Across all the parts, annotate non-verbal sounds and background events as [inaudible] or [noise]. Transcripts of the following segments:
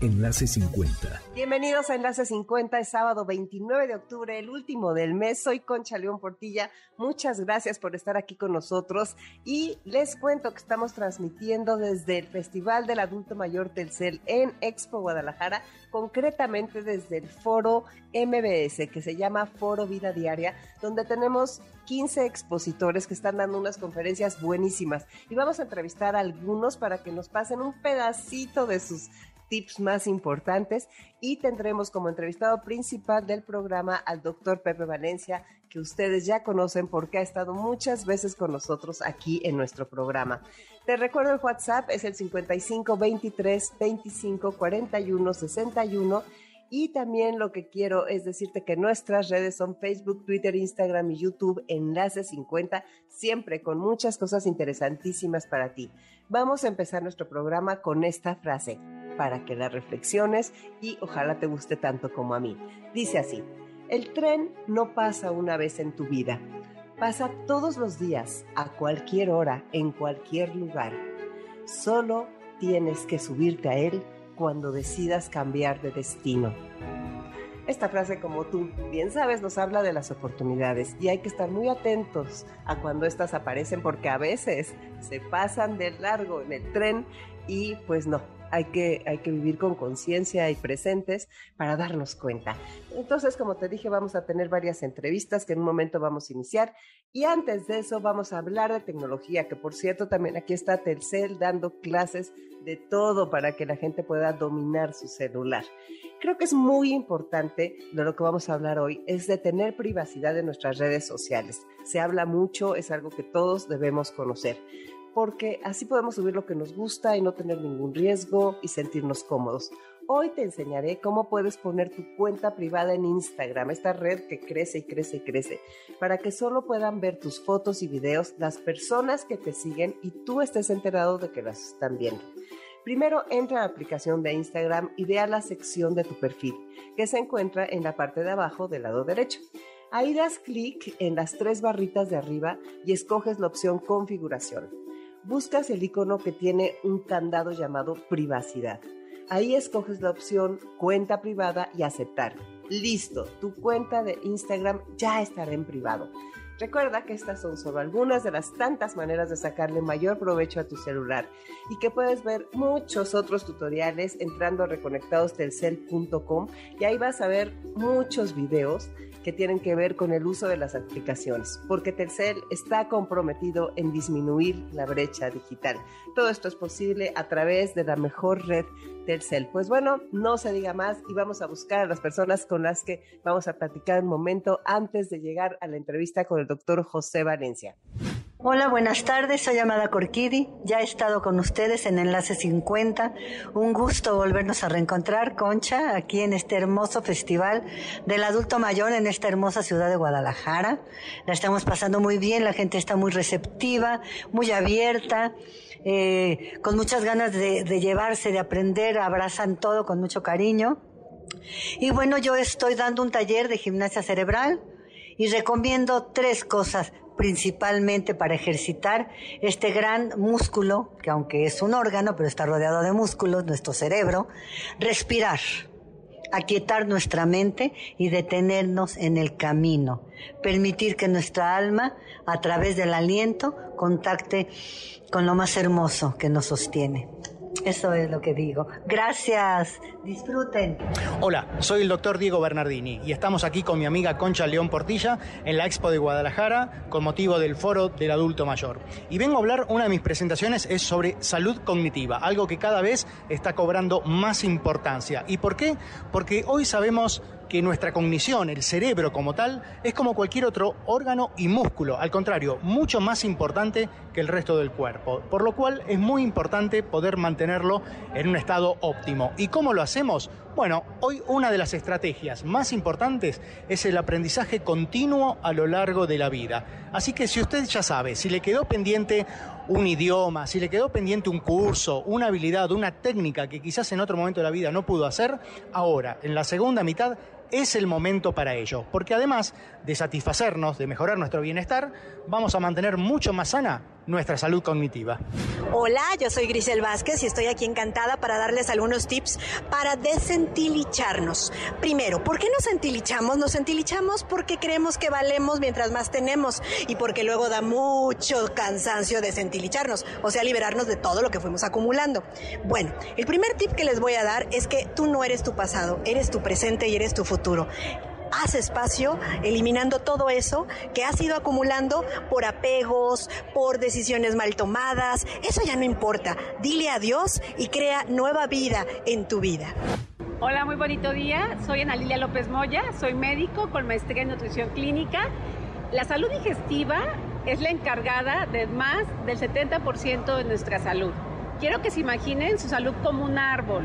Enlace 50. Bienvenidos a Enlace 50, es sábado 29 de octubre, el último del mes. Soy Concha León Portilla. Muchas gracias por estar aquí con nosotros. Y les cuento que estamos transmitiendo desde el Festival del Adulto Mayor Telcel en Expo Guadalajara, concretamente desde el foro MBS, que se llama Foro Vida Diaria, donde tenemos 15 expositores que están dando unas conferencias buenísimas. Y vamos a entrevistar a algunos para que nos pasen un pedacito de sus tips más importantes y tendremos como entrevistado principal del programa al doctor Pepe Valencia, que ustedes ya conocen porque ha estado muchas veces con nosotros aquí en nuestro programa. Te recuerdo el WhatsApp es el 55 23 25 41 61 y también lo que quiero es decirte que nuestras redes son Facebook, Twitter, Instagram y YouTube, Enlace 50, siempre con muchas cosas interesantísimas para ti. Vamos a empezar nuestro programa con esta frase para que la reflexiones y ojalá te guste tanto como a mí. Dice así, el tren no pasa una vez en tu vida, pasa todos los días, a cualquier hora, en cualquier lugar. Solo tienes que subirte a él cuando decidas cambiar de destino. Esta frase, como tú bien sabes, nos habla de las oportunidades y hay que estar muy atentos a cuando éstas aparecen porque a veces se pasan de largo en el tren y pues no, hay que, hay que vivir con conciencia y presentes para darnos cuenta. Entonces, como te dije, vamos a tener varias entrevistas que en un momento vamos a iniciar. Y antes de eso, vamos a hablar de tecnología, que por cierto, también aquí está Telcel dando clases de todo para que la gente pueda dominar su celular. Creo que es muy importante de lo que vamos a hablar hoy, es de tener privacidad en nuestras redes sociales. Se habla mucho, es algo que todos debemos conocer porque así podemos subir lo que nos gusta y no tener ningún riesgo y sentirnos cómodos. Hoy te enseñaré cómo puedes poner tu cuenta privada en Instagram, esta red que crece y crece y crece, para que solo puedan ver tus fotos y videos las personas que te siguen y tú estés enterado de que las están viendo. Primero entra a la aplicación de Instagram y ve a la sección de tu perfil, que se encuentra en la parte de abajo del lado derecho. Ahí das clic en las tres barritas de arriba y escoges la opción configuración buscas el icono que tiene un candado llamado privacidad. Ahí escoges la opción cuenta privada y aceptar. Listo, tu cuenta de Instagram ya estará en privado. Recuerda que estas son solo algunas de las tantas maneras de sacarle mayor provecho a tu celular y que puedes ver muchos otros tutoriales entrando a reconectadostelcel.com y ahí vas a ver muchos videos que tienen que ver con el uso de las aplicaciones, porque Telcel está comprometido en disminuir la brecha digital. Todo esto es posible a través de la mejor red Telcel. Pues bueno, no se diga más y vamos a buscar a las personas con las que vamos a platicar un momento antes de llegar a la entrevista con el doctor José Valencia. Hola, buenas tardes. Soy Amada Corquidi. Ya he estado con ustedes en Enlace 50. Un gusto volvernos a reencontrar, Concha, aquí en este hermoso festival del adulto mayor en esta hermosa ciudad de Guadalajara. La estamos pasando muy bien, la gente está muy receptiva, muy abierta. Eh, con muchas ganas de, de llevarse, de aprender, abrazan todo con mucho cariño. Y bueno, yo estoy dando un taller de gimnasia cerebral y recomiendo tres cosas principalmente para ejercitar este gran músculo, que aunque es un órgano, pero está rodeado de músculos, nuestro cerebro, respirar, aquietar nuestra mente y detenernos en el camino, permitir que nuestra alma, a través del aliento, contacte con lo más hermoso que nos sostiene. Eso es lo que digo. Gracias. Disfruten. Hola, soy el doctor Diego Bernardini y estamos aquí con mi amiga Concha León Portilla en la Expo de Guadalajara con motivo del Foro del Adulto Mayor. Y vengo a hablar, una de mis presentaciones es sobre salud cognitiva, algo que cada vez está cobrando más importancia. ¿Y por qué? Porque hoy sabemos que nuestra cognición, el cerebro como tal, es como cualquier otro órgano y músculo, al contrario, mucho más importante que el resto del cuerpo, por lo cual es muy importante poder mantenerlo en un estado óptimo. ¿Y cómo lo hacemos? Bueno, hoy una de las estrategias más importantes es el aprendizaje continuo a lo largo de la vida. Así que si usted ya sabe, si le quedó pendiente un idioma, si le quedó pendiente un curso, una habilidad, una técnica que quizás en otro momento de la vida no pudo hacer, ahora, en la segunda mitad, es el momento para ello, porque además de satisfacernos, de mejorar nuestro bienestar, vamos a mantener mucho más sana nuestra salud cognitiva. Hola, yo soy Grisel Vázquez y estoy aquí encantada para darles algunos tips para desentilizarnos. Primero, ¿por qué nos entilichamos? Nos entilichamos porque creemos que valemos mientras más tenemos y porque luego da mucho cansancio desentilizarnos, o sea, liberarnos de todo lo que fuimos acumulando. Bueno, el primer tip que les voy a dar es que tú no eres tu pasado, eres tu presente y eres tu futuro haz espacio, eliminando todo eso que has ido acumulando por apegos, por decisiones mal tomadas. Eso ya no importa. Dile adiós y crea nueva vida en tu vida. Hola, muy bonito día. Soy Ana Lilia López Moya, soy médico con maestría en nutrición clínica. La salud digestiva es la encargada de más del 70% de nuestra salud. Quiero que se imaginen su salud como un árbol.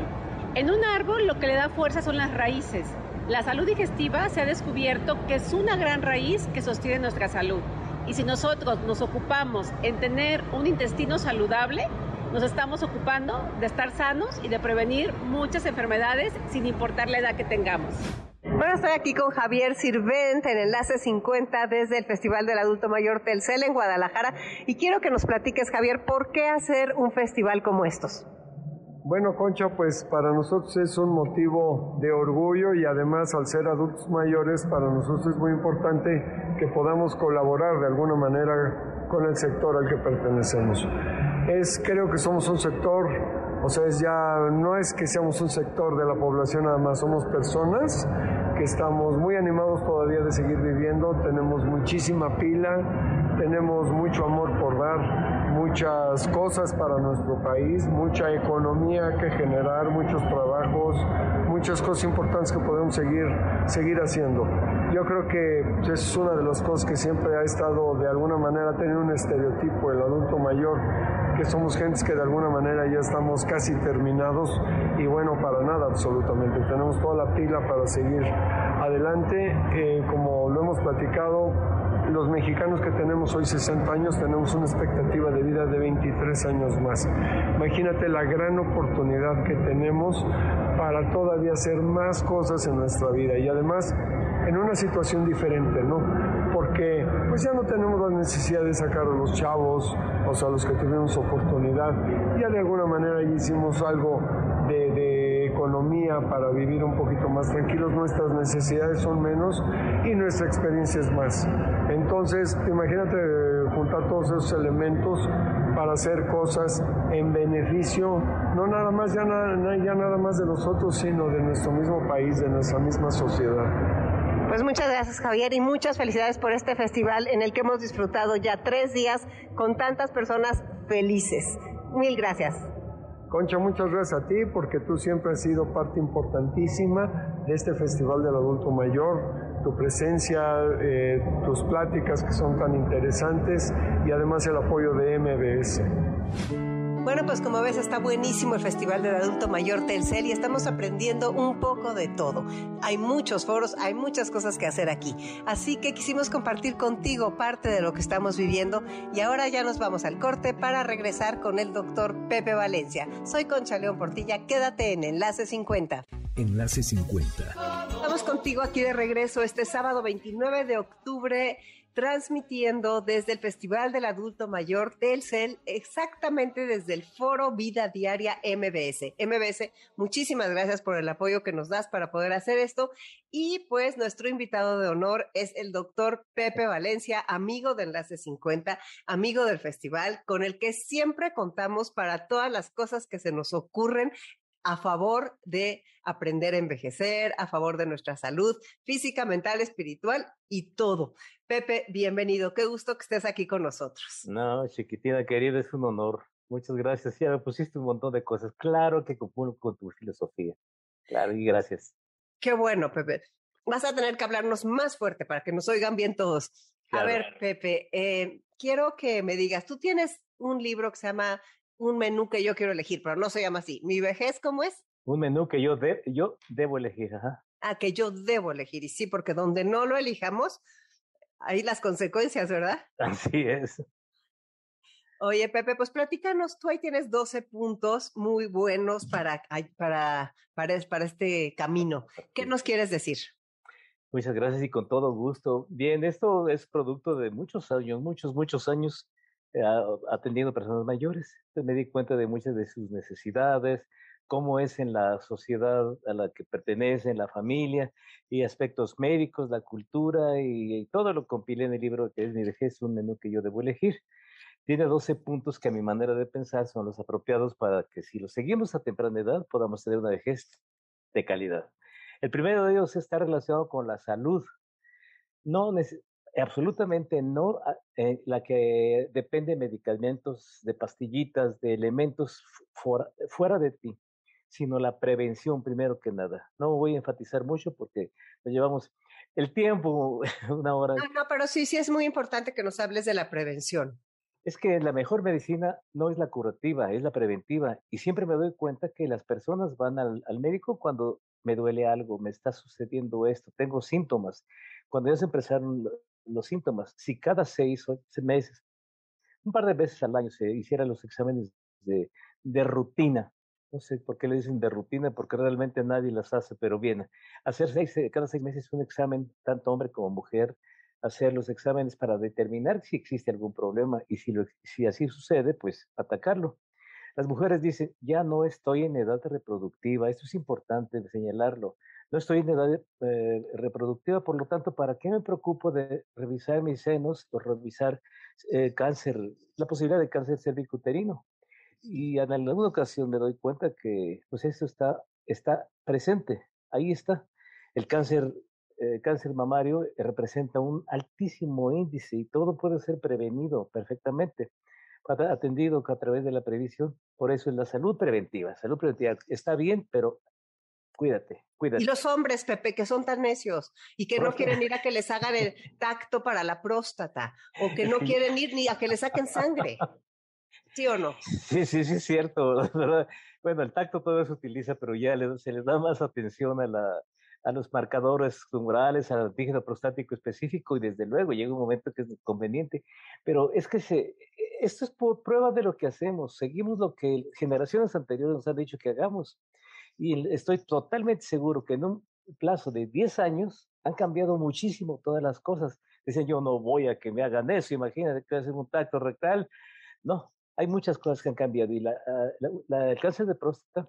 En un árbol lo que le da fuerza son las raíces. La salud digestiva se ha descubierto que es una gran raíz que sostiene nuestra salud. Y si nosotros nos ocupamos en tener un intestino saludable, nos estamos ocupando de estar sanos y de prevenir muchas enfermedades sin importar la edad que tengamos. Bueno, estoy aquí con Javier Sirvent en Enlace 50 desde el Festival del Adulto Mayor Telcel en Guadalajara y quiero que nos platiques, Javier, ¿por qué hacer un festival como estos? Bueno, Concha, pues para nosotros es un motivo de orgullo y además al ser adultos mayores, para nosotros es muy importante que podamos colaborar de alguna manera con el sector al que pertenecemos. Es, creo que somos un sector, o sea, es ya, no es que seamos un sector de la población nada más, somos personas que estamos muy animados todavía de seguir viviendo, tenemos muchísima pila, tenemos mucho amor por dar muchas cosas para nuestro país, mucha economía que generar, muchos trabajos, muchas cosas importantes que podemos seguir, seguir haciendo. Yo creo que es una de las cosas que siempre ha estado de alguna manera teniendo un estereotipo, el adulto mayor, que somos gentes que de alguna manera ya estamos casi terminados y bueno, para nada absolutamente. Tenemos toda la pila para seguir adelante. Eh, como lo hemos platicado, los mexicanos que tenemos hoy 60 años tenemos una expectativa de vida de 23 años más. Imagínate la gran oportunidad que tenemos para todavía hacer más cosas en nuestra vida y además en una situación diferente, ¿no? Porque pues ya no tenemos la necesidad de sacar a los chavos, o sea, los que tuvimos oportunidad, ya de alguna manera ya hicimos algo de, de economía para vivir un poquito más tranquilos, nuestras necesidades son menos y nuestra experiencia es más. Entonces, imagínate juntar todos esos elementos para hacer cosas en beneficio, no nada más, ya nada, ya nada más de nosotros, sino de nuestro mismo país, de nuestra misma sociedad. Pues muchas gracias Javier y muchas felicidades por este festival en el que hemos disfrutado ya tres días con tantas personas felices. Mil gracias. Concha, muchas gracias a ti porque tú siempre has sido parte importantísima de este Festival del Adulto Mayor tu presencia, eh, tus pláticas que son tan interesantes y además el apoyo de MBS. Bueno, pues como ves está buenísimo el Festival del Adulto Mayor Telcel y estamos aprendiendo un poco de todo. Hay muchos foros, hay muchas cosas que hacer aquí. Así que quisimos compartir contigo parte de lo que estamos viviendo y ahora ya nos vamos al corte para regresar con el doctor Pepe Valencia. Soy Concha León Portilla, quédate en Enlace 50. Enlace 50. Estamos contigo aquí de regreso este sábado 29 de octubre transmitiendo desde el Festival del Adulto Mayor Telcel, exactamente desde el Foro Vida Diaria MBS. MBS, muchísimas gracias por el apoyo que nos das para poder hacer esto. Y pues nuestro invitado de honor es el doctor Pepe Valencia, amigo de Enlace 50, amigo del festival, con el que siempre contamos para todas las cosas que se nos ocurren a favor de aprender a envejecer, a favor de nuestra salud física, mental, espiritual y todo. Pepe, bienvenido. Qué gusto que estés aquí con nosotros. No, chiquitina querida, es un honor. Muchas gracias. Ya me pusiste un montón de cosas. Claro que compuno con tu filosofía. Claro, y gracias. Qué bueno, Pepe. vas a tener que hablarnos más fuerte para que nos oigan bien todos. A ver, Pepe, eh, quiero que me digas, tú tienes un libro que se llama Un menú que yo quiero elegir, pero no se llama así. ¿Mi vejez cómo es? Un menú que yo, yo debo elegir, ajá. Ah, que yo debo elegir. Y sí, porque donde no lo elijamos, hay las consecuencias, ¿verdad? [laughs] Así es. Oye, Pepe, pues platícanos, tú ahí tienes 12 puntos muy buenos para, para, para, para este camino. ¿Qué nos quieres decir? Muchas gracias y con todo gusto. Bien, esto es producto de muchos años, muchos, muchos años atendiendo personas mayores. Entonces me di cuenta de muchas de sus necesidades, cómo es en la sociedad a la que pertenece, en la familia, y aspectos médicos, la cultura, y, todo lo compilé en el libro que es Mi vejez, un menú que yo debo elegir. Tiene 12 puntos que a mi manera de pensar son los apropiados para que si los seguimos a temprana edad podamos tener una vejez de calidad. El primero de ellos está relacionado con la salud. No absolutamente no eh, la que depende de medicamentos, de pastillitas, de elementos fuera de ti sino la prevención primero que nada. No voy a enfatizar mucho porque nos llevamos el tiempo, [laughs] una hora. No, no, pero sí, sí es muy importante que nos hables de la prevención. Es que la mejor medicina no es la curativa, es la preventiva. Y siempre me doy cuenta que las personas van al, al médico cuando me duele algo, me está sucediendo esto, tengo síntomas. Cuando ya se empezaron los síntomas, si cada seis meses, un par de veces al año se hicieran los exámenes de, rutina, no sé por qué le dicen de rutina, porque realmente nadie las hace, pero bien, hacer seis, cada seis meses un examen, tanto hombre como mujer, hacer los exámenes para determinar si existe algún problema y si, si así sucede, pues atacarlo. Las mujeres dicen, ya no estoy en edad reproductiva, esto es importante señalarlo, no estoy en edad eh, reproductiva, por lo tanto, ¿para qué me preocupo de revisar mis senos o revisar eh, cáncer, la posibilidad de cáncer cervicuterino? Y en alguna ocasión me doy cuenta que pues esto está, está presente, ahí está. El cáncer, eh, cáncer mamario representa un altísimo índice y todo puede ser prevenido perfectamente, atendido a través de la previsión. Por eso es la salud preventiva. Salud preventiva está bien, pero cuídate, cuídate. Y los hombres, Pepe, que son tan necios y que no quieren ir a que les hagan el [laughs] tacto para la próstata o que no [laughs] quieren ir ni a que les saquen sangre. ¿Sí o no? Sí, sí, sí, es cierto. [laughs] Bueno, el tacto todo se utiliza, pero ya se les da más atención a, la, a los marcadores tumorales, al antígeno prostático específico y desde luego llega un momento que es conveniente. Pero es que se, esto es por prueba de lo que hacemos. Seguimos lo que generaciones anteriores nos han dicho que hagamos. Y estoy totalmente seguro que en un plazo de 10 años han cambiado muchísimo todas las cosas. Dicen, yo no voy a que me hagan eso, imagínate que hacen un tacto rectal. No, hay muchas cosas que han cambiado y la, ah, el cáncer de próstata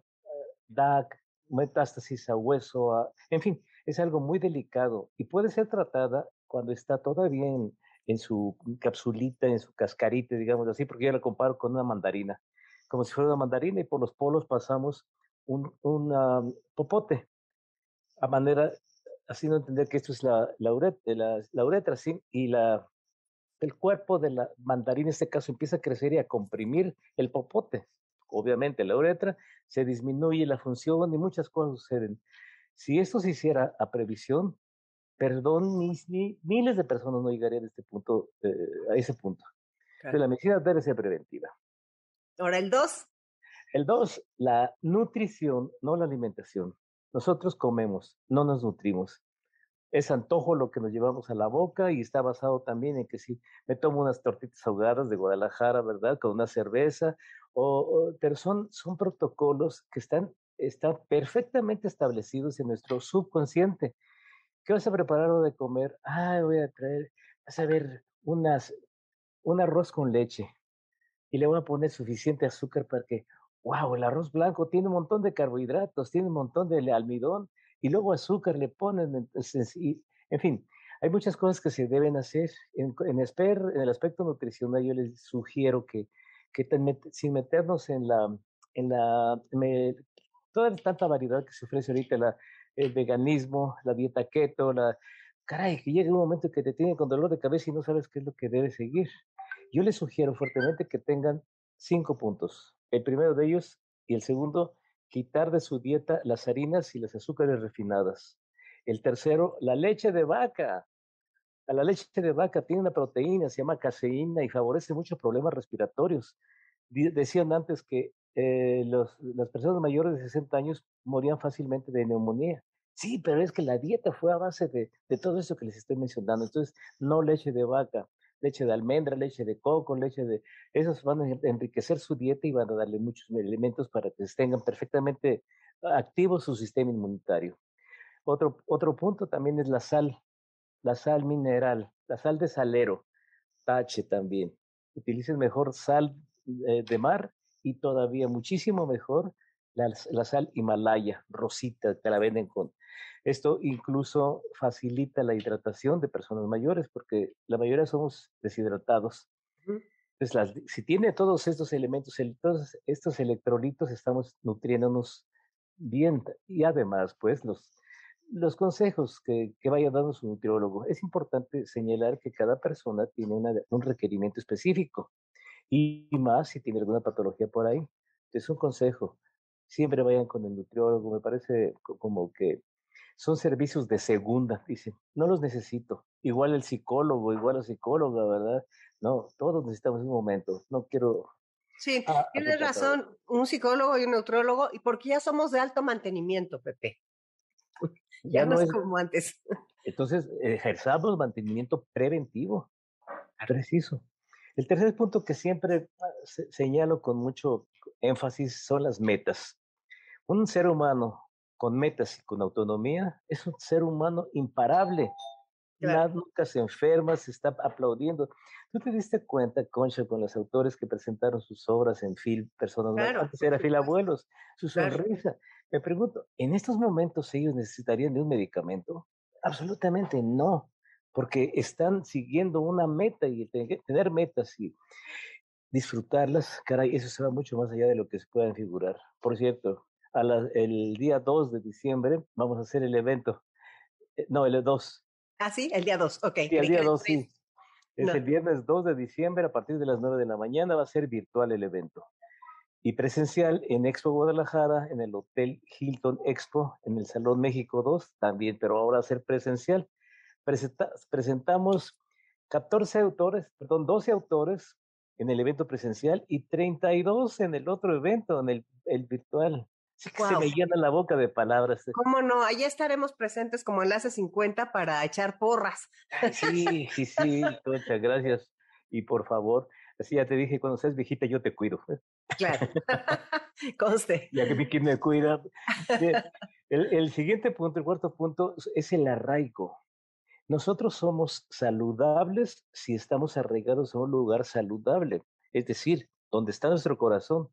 da metástasis a hueso, en fin, es algo muy delicado y puede ser tratada cuando está todavía en, en su capsulita, en su cascarita, digamos así, porque yo la comparo con una mandarina, como si fuera una mandarina y por los polos pasamos un, un popote, a manera, haciendo entender que esto es la, la, uretra, la, la uretra, ¿sí? y la, el cuerpo de la mandarina, en este caso, empieza a crecer y a comprimir el popote. Obviamente, la uretra se disminuye la función y muchas cosas suceden. Si esto se hiciera a previsión, perdón, ni, miles de personas no llegarían a, este punto, eh, a ese punto. la medicina debe ser preventiva. Ahora, el 2. El 2, la nutrición, no la alimentación. Nosotros comemos, no nos nutrimos es antojo lo que nos llevamos a la boca y está basado también en que si me tomo unas tortitas ahogadas de Guadalajara, ¿verdad? Con una cerveza, pero son, son protocolos que están, están perfectamente establecidos en nuestro subconsciente. ¿Qué vas a preparar o de comer? Ah, voy a traer, vas a ver unas, un arroz con leche y le voy a poner suficiente azúcar para que, wow, el arroz blanco tiene un montón de carbohidratos, tiene un montón de almidón, y luego azúcar le ponen, en fin, hay muchas cosas que se deben hacer. En, en, en el aspecto nutricional, yo les sugiero que, que sin meternos en la, en la, toda tanta variedad que se ofrece ahorita, la, el veganismo, la dieta keto, la, caray, que llega un momento que te tiene con dolor de cabeza y no sabes qué es lo que debes seguir. Yo les sugiero fuertemente que tengan cinco puntos. El primero de ellos y el segundo, quitar de su dieta las harinas y las azúcares refinadas. El tercero, la leche de vaca. La leche de vaca tiene una proteína, se llama caseína y favorece muchos problemas respiratorios. Decían antes que eh, los, las personas mayores de 60 años morían fácilmente de neumonía. Sí, pero es que la dieta fue a base de, de todo eso que les estoy mencionando. Entonces, no leche de vaca, leche de almendra, leche de coco, leche de... Esos van a enriquecer su dieta y van a darle muchos elementos para que tengan perfectamente activo su sistema inmunitario. Otro, otro punto también es la sal, la sal mineral, la sal de salero, tache también. Utilicen mejor sal eh, de mar y todavía muchísimo mejor la, la, sal Himalaya, rosita, te la venden con. Esto incluso facilita la hidratación de personas mayores porque la mayoría somos deshidratados. Entonces, si tiene todos estos elementos, todos estos electrolitos, estamos nutriéndonos bien. Y además, pues, los, los consejos que, que, vaya dando su nutriólogo. Es importante señalar que cada persona tiene un requerimiento específico y más si tiene alguna patología por ahí. Es un consejo. Siempre vayan con el nutriólogo. Me parece como que son servicios de segunda, dicen. No los necesito. Igual el psicólogo, igual la psicóloga, ¿verdad? No, todos necesitamos un momento. No quiero Sí, tienes razón, un psicólogo y un neutrólogo, y porque ya somos de alto mantenimiento, Pepe. [laughs] Ya, no, es como antes. [laughs] Entonces, ejerzamos mantenimiento preventivo. Preciso. El tercer punto que siempre ah, señalo con mucho énfasis son las metas. Un ser humano con metas y con autonomía es un ser humano imparable. nunca se enferma, se está aplaudiendo. ¿Tú te diste cuenta, Concha, con los autores que presentaron sus obras en film, personas claro, antes era fil abuelos, su sonrisa? Me pregunto, ¿en estos momentos ellos necesitarían de un medicamento? Absolutamente no, porque están siguiendo una meta y tener metas y disfrutarlas, caray, eso se va mucho más allá de lo que se puedan figurar. Por cierto, a el día 2 de diciembre vamos a hacer el evento. Eh, no, el 2. Ah, sí, el día 2, ok. Sí, el día 2, sí. Es el viernes 2 de diciembre, a partir de las 9 de la mañana va a ser virtual el evento y presencial en Expo Guadalajara, en el Hotel Hilton Expo, en el Salón México 2 también, pero ahora a ser presencial. presentamos 14 autores, perdón, 12 autores en el evento presencial y 32 en el otro evento, en el, el virtual. Se me llena la boca de palabras. ¿Cómo no? Allá estaremos presentes como enlace 50 para echar porras. sí, sí, sí, muchas gracias. Y por favor, Así ya te dije, cuando seas viejita yo te cuido. Claro, [laughs] conste. Ya que quien me cuida. El, el siguiente punto, el cuarto punto, es el arraigo. Nosotros somos saludables si estamos arraigados a un lugar saludable, es decir, donde está nuestro corazón.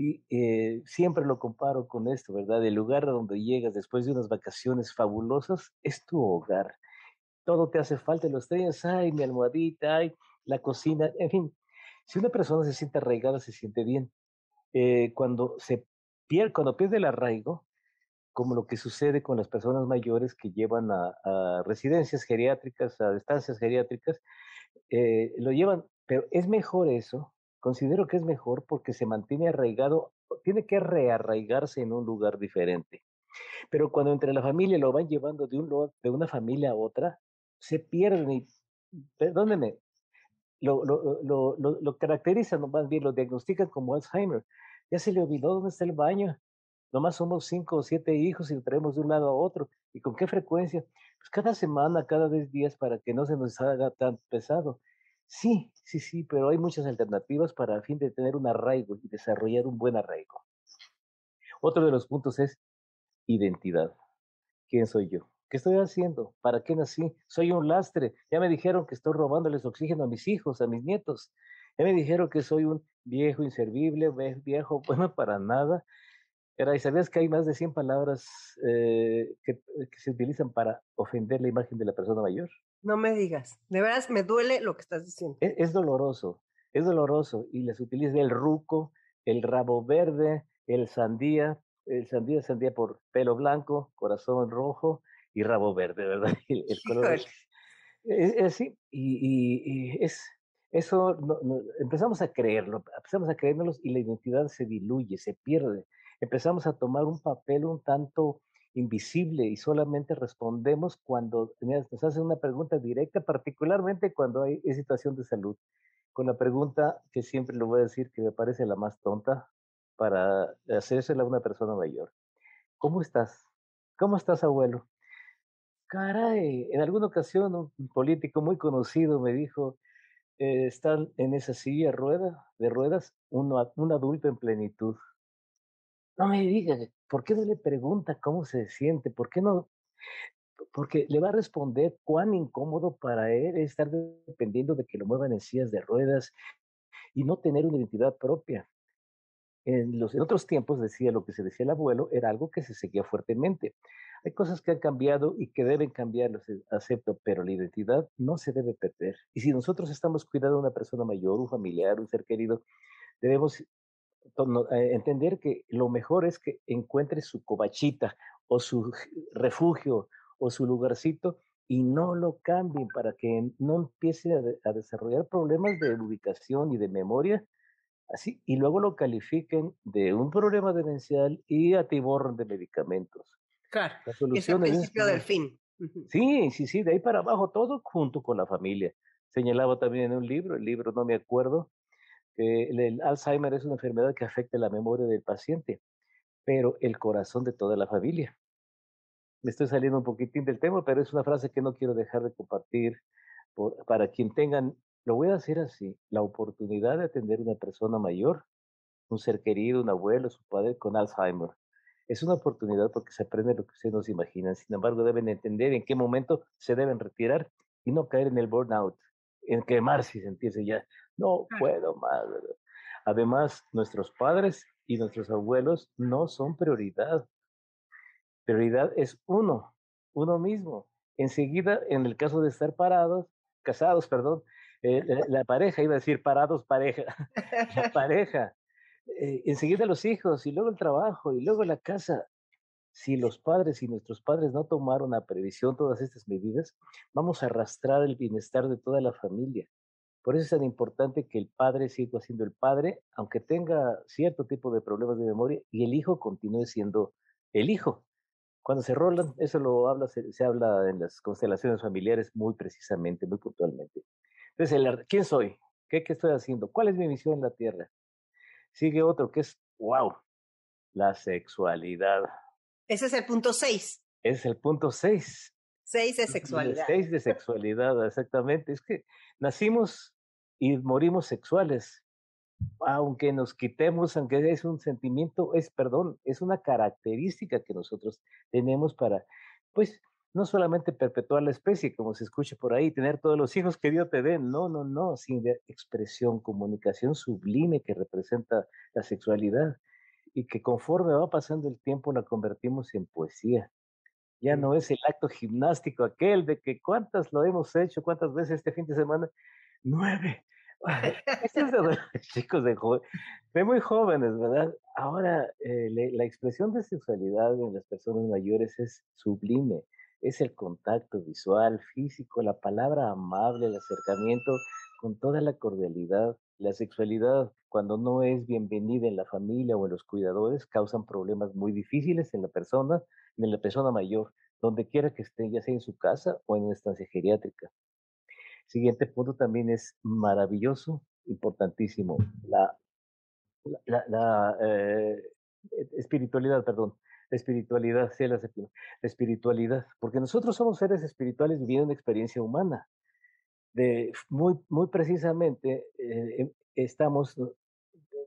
Y eh, siempre lo comparo con esto, ¿verdad? El lugar a donde llegas después de unas vacaciones fabulosas es tu hogar. Todo te hace falta, los estrellas, ay, mi almohadita, ay, la cocina, en fin, si una persona se siente arraigada, se siente bien. Eh, cuando, se pierde, cuando pierde el arraigo, como lo que sucede con las personas mayores que llevan a, residencias geriátricas, a estancias geriátricas, eh, lo llevan, pero es mejor eso, considero que es mejor porque se mantiene arraigado, tiene que rearraigarse en un lugar diferente. Pero cuando entre la familia lo van llevando de, un, de una familia a otra, se pierden y, perdónenme, lo, lo, lo, lo, caracterizan, más bien lo diagnostican como Alzheimer. Ya se le olvidó dónde está el baño. Nomás somos cinco o siete hijos y lo traemos de un lado a otro. ¿Y con qué frecuencia? Pues cada semana, cada diez días para que no se nos haga tan pesado. Sí, sí, sí, pero hay muchas alternativas para a fin de tener un arraigo y desarrollar un buen arraigo. Otro de los puntos es identidad. ¿Quién soy yo? ¿Qué estoy haciendo? ¿Para qué nací? Soy un lastre. Ya me dijeron que estoy robándoles oxígeno a mis hijos, a mis nietos. Ya me dijeron que soy un viejo inservible, viejo, [laughs] bueno, para nada. ¿y sabías que hay más de 100 palabras eh, que, se utilizan para ofender la imagen de la persona mayor? No me digas. De veras, me duele lo que estás diciendo. Es, es doloroso, es doloroso. Y les utiliza el ruco, el rabo verde, el sandía, el sandía, sandía por pelo blanco, corazón rojo, y rabo verde, ¿verdad? [laughs] El, color es, así, y, y, es, eso empezamos a creerlo, empezamos a creérnoslo y la identidad se diluye, se pierde. Empezamos a tomar un papel un tanto invisible y solamente respondemos cuando nos hacen una pregunta directa, particularmente cuando hay situación de salud. Con la pregunta que siempre le voy a decir que me parece la más tonta para hacérsela a una persona mayor. ¿Cómo estás? ¿Cómo estás, abuelo? Caray, en alguna ocasión un político muy conocido me dijo, eh, están en esa silla rueda, de ruedas un adulto en plenitud. No me diga, ¿por qué no le pregunta cómo se siente? ¿Por qué no? Porque le va a responder cuán incómodo para él es estar dependiendo de que lo muevan en sillas de ruedas y no tener una identidad propia. En, los, otros tiempos decía lo que se decía el abuelo, era algo que se seguía fuertemente. Hay cosas que han cambiado y que deben cambiar, los acepto, pero la identidad no se debe perder. Y si nosotros estamos cuidando a una persona mayor, un familiar, un ser querido, debemos eh, entender que lo mejor es que encuentre su cobachita o su refugio o su lugarcito y no lo cambien para que no empiece a, desarrollar problemas de ubicación y de memoria, así, y luego lo califiquen de un problema demencial y atiborren de medicamentos. Claro, es el principio del fin. Sí, sí, sí, de ahí para abajo, todo junto con la familia. Señalaba también en un libro, el libro no me acuerdo, que el, Alzheimer es una enfermedad que afecta la memoria del paciente, pero el corazón de toda la familia. Me estoy saliendo un poquitín del tema, pero es una frase que no quiero dejar de compartir para quien tengan, lo voy a decir así, la oportunidad de atender a una persona mayor, un ser querido, un abuelo, su padre con Alzheimer es una oportunidad porque se aprende lo que ustedes nos imaginan. Sin embargo, deben entender en qué momento se deben retirar y no caer en el burnout, en quemarse y sentirse ya, no puedo más. Además, nuestros padres y nuestros abuelos no son prioridad. Prioridad es uno, uno mismo. Enseguida, en el caso de estar parados, casados, perdón, eh, la pareja, iba a decir parados, pareja, [laughs] la [laughs] pareja, eh, enseguida los hijos y luego el trabajo y luego la casa. Si los padres y nuestros padres no tomaron a previsión todas estas medidas, vamos a arrastrar el bienestar de toda la familia. Por eso es tan importante que el padre siga siendo el padre, aunque tenga cierto tipo de problemas de memoria, y el hijo continúe siendo el hijo. Cuando se rolan, eso lo habla, se, habla en las constelaciones familiares muy precisamente, muy puntualmente. Entonces, ¿quién soy? ¿Qué, ¿Qué estoy haciendo? ¿Cuál es mi misión en la tierra? Sigue otro que es, wow, la sexualidad. Ese es el punto 6. Es el punto 6. 6 de sexualidad. 6 de sexualidad, exactamente. Es que nacimos y morimos sexuales. Aunque nos quitemos, aunque es un sentimiento, es, perdón, es una característica que nosotros tenemos para, pues, no solamente perpetuar la especie, como se escucha por ahí, tener todos los hijos que Dios te dé, no, no, no, sin expresión, comunicación sublime que representa la sexualidad y que conforme va pasando el tiempo la convertimos en poesía. Ya no es el acto gimnástico aquel de que cuántas lo hemos hecho, cuántas veces este fin de semana, nueve. [laughs] Estos chicos de, de, muy jóvenes, ¿verdad? Ahora, eh, la expresión de sexualidad en las personas mayores es sublime es el contacto visual, físico, la palabra amable, el acercamiento con toda la cordialidad. La sexualidad, cuando no es bienvenida en la familia o en los cuidadores, causan problemas muy difíciles en la persona, en la persona mayor, donde quiera que esté, ya sea en su casa o en una estancia geriátrica. Siguiente punto también es maravilloso, importantísimo, la, la, eh, espiritualidad, perdón la espiritualidad, sí, la, espiritualidad, porque nosotros somos seres espirituales viviendo una experiencia humana. De, muy, muy precisamente eh, estamos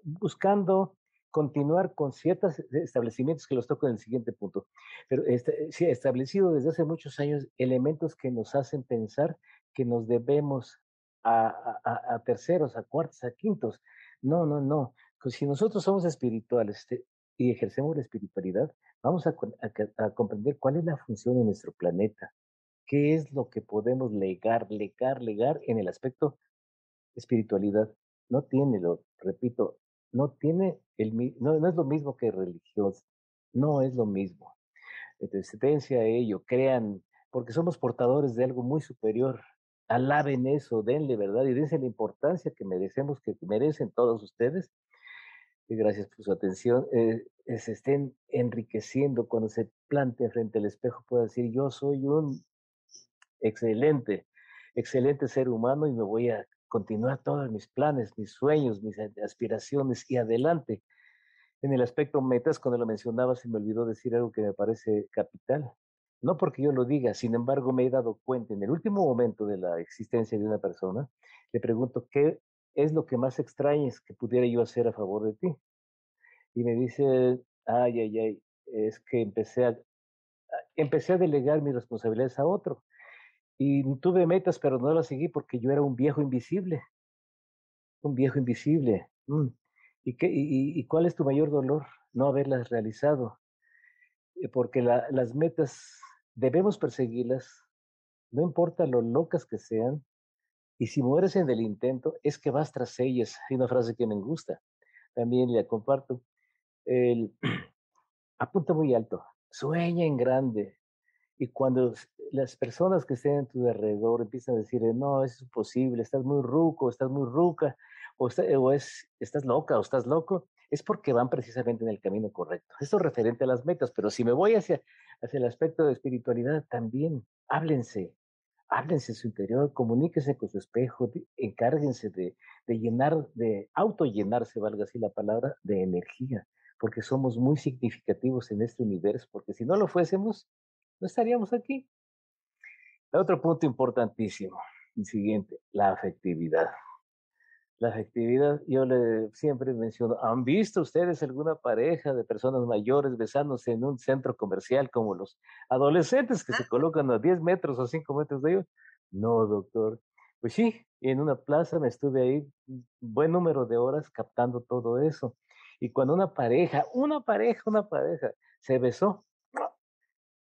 buscando continuar con ciertos establecimientos que los toco en el siguiente punto, pero este, sí, establecido desde hace muchos años elementos que nos hacen pensar que nos debemos a, terceros, a cuartos, a quintos. No, no, no. Pues si nosotros somos espirituales este, y ejercemos la espiritualidad, vamos a, comprender cuál es la función de nuestro planeta, qué es lo que podemos legar, legar, legar en el aspecto espiritualidad. No tiene, lo repito, no tiene el no, no es lo mismo que religión, no es lo mismo. Entonces, a ello, crean, porque somos portadores de algo muy superior. Alaben eso, denle verdad y dense la importancia que merecemos, que merecen todos ustedes gracias por su atención, eh, se estén enriqueciendo cuando se plante frente al espejo, pueda decir, yo soy un excelente, excelente ser humano y me voy a continuar todos mis planes, mis sueños, mis aspiraciones y adelante. En el aspecto metas, cuando lo mencionaba, se me olvidó decir algo que me parece capital. No porque yo lo diga, sin embargo, me he dado cuenta en el último momento de la existencia de una persona, le pregunto, ¿qué es lo que más extrañas que pudiera yo hacer a favor de ti? Y me dice, ay, ay, ay, es que empecé a, empecé a delegar mis responsabilidades a otro. Y tuve metas, pero no las seguí porque yo era un viejo invisible. Un viejo invisible. Mm. ¿Y, qué, y, cuál es tu mayor dolor? No haberlas realizado. Eh, porque las metas debemos perseguirlas, no importa lo locas que sean. Y si mueres en el intento, es que vas tras ellas. Hay una frase que me gusta. También la comparto. El, [clears throat] apunta muy alto, sueña en grande. Y cuando las personas que estén a tu alrededor empiezan a decir, no, es imposible, estás muy ruco, estás muy ruca, o, o es, estás loca o estás loco, es porque van precisamente en el camino correcto. Esto es referente a las metas, pero si me voy hacia, hacia el aspecto de espiritualidad, también háblense, háblense en su interior, comuníquense con su espejo, encárguense de, de llenar, de autollenarse, valga así la palabra, de energía, porque somos muy significativos en este universo, porque si no lo fuésemos, no estaríamos aquí. Otro punto importantísimo, el siguiente, la afectividad. La afectividad, yo le siempre menciono, ¿han visto ustedes alguna pareja de personas mayores besándose en un centro comercial como los adolescentes que se colocan a 10 metros o 5 metros de ellos? No, doctor. Pues sí, en una plaza me estuve ahí un buen número de horas captando todo eso. Y cuando una pareja, una pareja, una pareja se besó,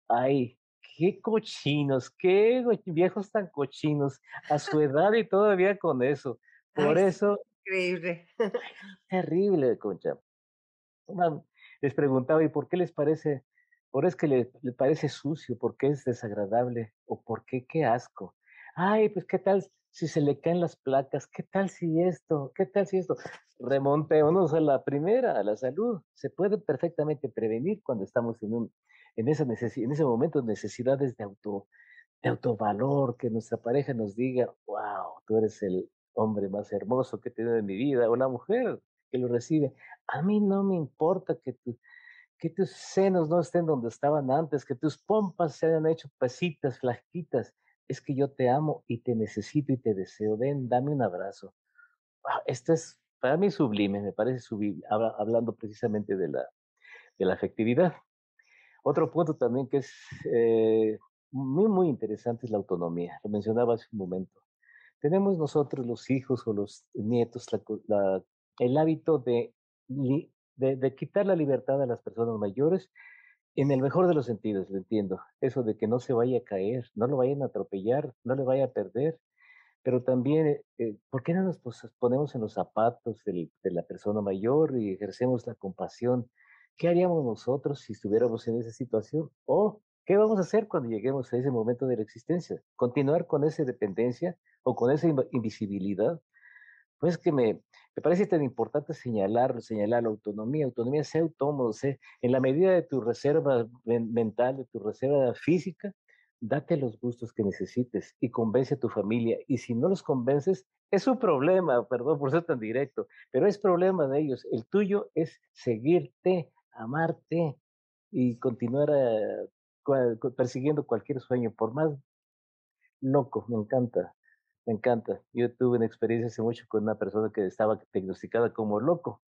ay, qué cochinos, qué viejos tan cochinos, a su edad y todavía con eso. Por eso. Increíble. [laughs] Terrible, Concha. Les preguntaba, ¿y por qué les parece? ¿Por es que le, le, parece sucio? ¿Por qué es desagradable? ¿O por qué qué asco? Ay, pues qué tal si se le caen las placas, ¿qué tal si esto? ¿Qué tal si esto? Remontémonos a la primera, a la salud. Se puede perfectamente prevenir cuando estamos en, un, en, esa en ese momento de necesidades de, auto, de autovalor, que nuestra pareja nos diga, wow, tú eres el hombre más hermoso que he tenido en mi vida, la mujer que lo recibe. A mí no me importa que, tu, que tus senos no estén donde estaban antes, que tus pompas se hayan hecho pesitas, flaquitas es que yo te amo y te necesito y te deseo, ven, dame un abrazo. Ah, esto es para mí sublime, me parece sublime, hablando precisamente de la, de la afectividad. Otro punto también que es eh, muy, muy interesante es la autonomía, lo mencionaba hace un momento. Tenemos nosotros los hijos o los nietos el hábito de, de, de quitar la libertad a las personas mayores en el mejor de los sentidos, lo entiendo. Eso de que no se vaya a caer, no lo vayan a atropellar, no le vaya a perder. Pero también, eh, eh, ¿por qué no nos ponemos en los zapatos de la persona mayor y ejercemos la compasión? ¿Qué haríamos nosotros si estuviéramos en esa situación? ¿O qué vamos a hacer cuando lleguemos a ese momento de la existencia? ¿Continuar con esa dependencia o con esa invisibilidad? Pues que me, me parece tan importante señalarlo, señalar la autonomía. Autonomía, sea autónomo, sé, en la medida de tu reserva mental, de tu reserva física, date los gustos que necesites y convence a tu familia. Y si no los convences, es un problema, perdón por ser tan directo, pero es problema de ellos. El tuyo es seguirte, amarte y continuar eh, persiguiendo cualquier sueño, por más loco, me encanta. Me encanta. Yo tuve una experiencia hace mucho con una persona que estaba diagnosticada como loco.